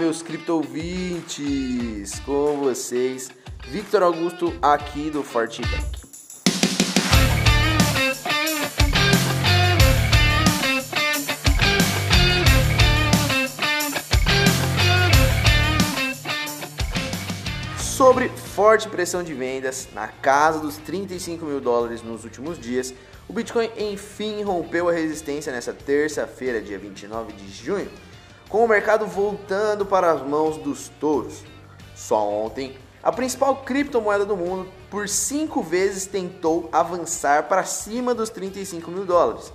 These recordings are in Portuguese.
meus criptovintes! Com vocês, Victor Augusto aqui do Fortitech. Sobre forte pressão de vendas na casa dos 35 mil dólares nos últimos dias, o Bitcoin enfim rompeu a resistência nessa terça-feira, dia 29 de junho, com o mercado voltando para as mãos dos touros. Só ontem, a principal criptomoeda do mundo por cinco vezes tentou avançar para cima dos 35 mil dólares.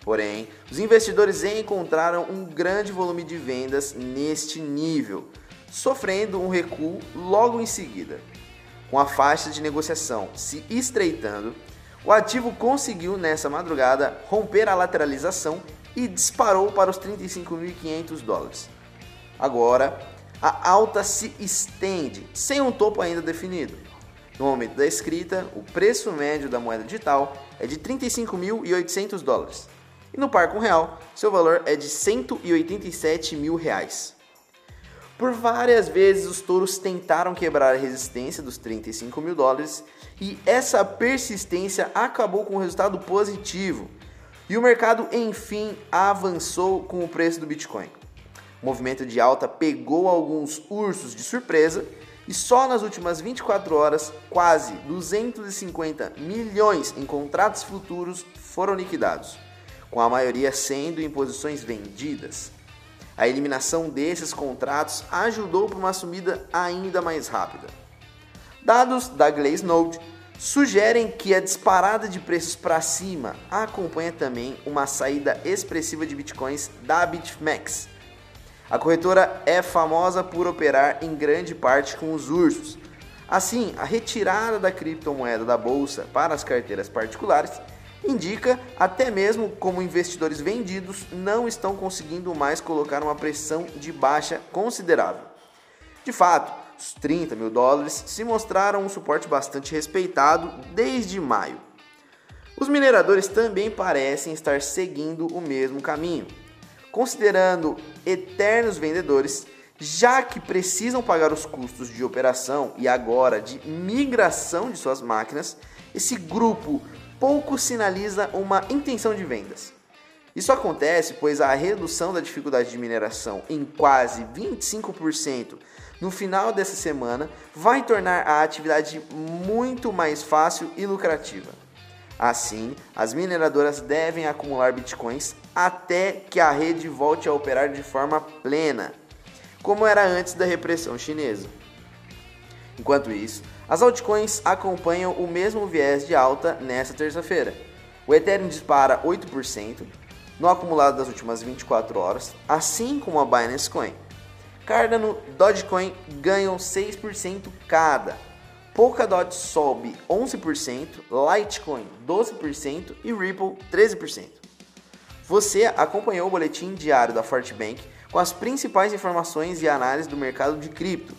Porém, os investidores encontraram um grande volume de vendas neste nível, sofrendo um recuo logo em seguida. Com a faixa de negociação se estreitando, o ativo conseguiu nessa madrugada romper a lateralização e disparou para os 35.500 dólares. Agora, a alta se estende, sem um topo ainda definido. No momento da escrita, o preço médio da moeda digital é de 35.800 dólares. E no par com real, seu valor é de 187 mil reais. Por várias vezes os touros tentaram quebrar a resistência dos 35 mil dólares e essa persistência acabou com um resultado positivo. E o mercado enfim avançou com o preço do Bitcoin. O movimento de alta pegou alguns ursos de surpresa e só nas últimas 24 horas, quase 250 milhões em contratos futuros foram liquidados, com a maioria sendo em posições vendidas. A eliminação desses contratos ajudou para uma sumida ainda mais rápida. Dados da Glazenode sugerem que a disparada de preços para cima acompanha também uma saída expressiva de bitcoins da BitMEX. A corretora é famosa por operar em grande parte com os ursos. Assim, a retirada da criptomoeda da bolsa para as carteiras particulares indica até mesmo como investidores vendidos não estão conseguindo mais colocar uma pressão de baixa considerável. De fato, os 30 mil dólares se mostraram um suporte bastante respeitado desde maio. Os mineradores também parecem estar seguindo o mesmo caminho, considerando eternos vendedores, já que precisam pagar os custos de operação e agora de migração de suas máquinas. Esse grupo pouco sinaliza uma intenção de vendas. Isso acontece pois a redução da dificuldade de mineração em quase 25% no final dessa semana vai tornar a atividade muito mais fácil e lucrativa. Assim, as mineradoras devem acumular bitcoins até que a rede volte a operar de forma plena, como era antes da repressão chinesa. Enquanto isso, as altcoins acompanham o mesmo viés de alta nesta terça-feira. O Ethereum dispara 8% no acumulado das últimas 24 horas, assim como a Binance Coin. Cardano, Dogecoin ganham 6% cada. Polkadot sobe 11%, Litecoin 12% e Ripple 13%. Você acompanhou o boletim diário da Fortbank com as principais informações e análises do mercado de cripto.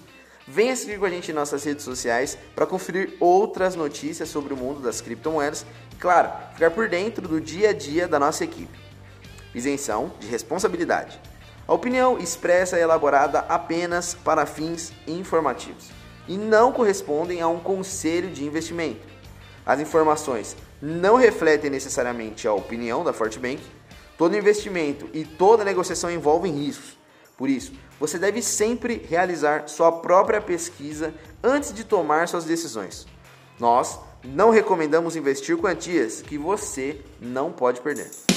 Venha seguir com a gente em nossas redes sociais para conferir outras notícias sobre o mundo das criptomoedas e, claro, ficar por dentro do dia a dia da nossa equipe. Isenção de responsabilidade. A opinião expressa é elaborada apenas para fins informativos e não correspondem a um conselho de investimento. As informações não refletem necessariamente a opinião da Fortbank. Todo investimento e toda negociação envolvem riscos. Por isso, você deve sempre realizar sua própria pesquisa antes de tomar suas decisões. Nós não recomendamos investir quantias que você não pode perder.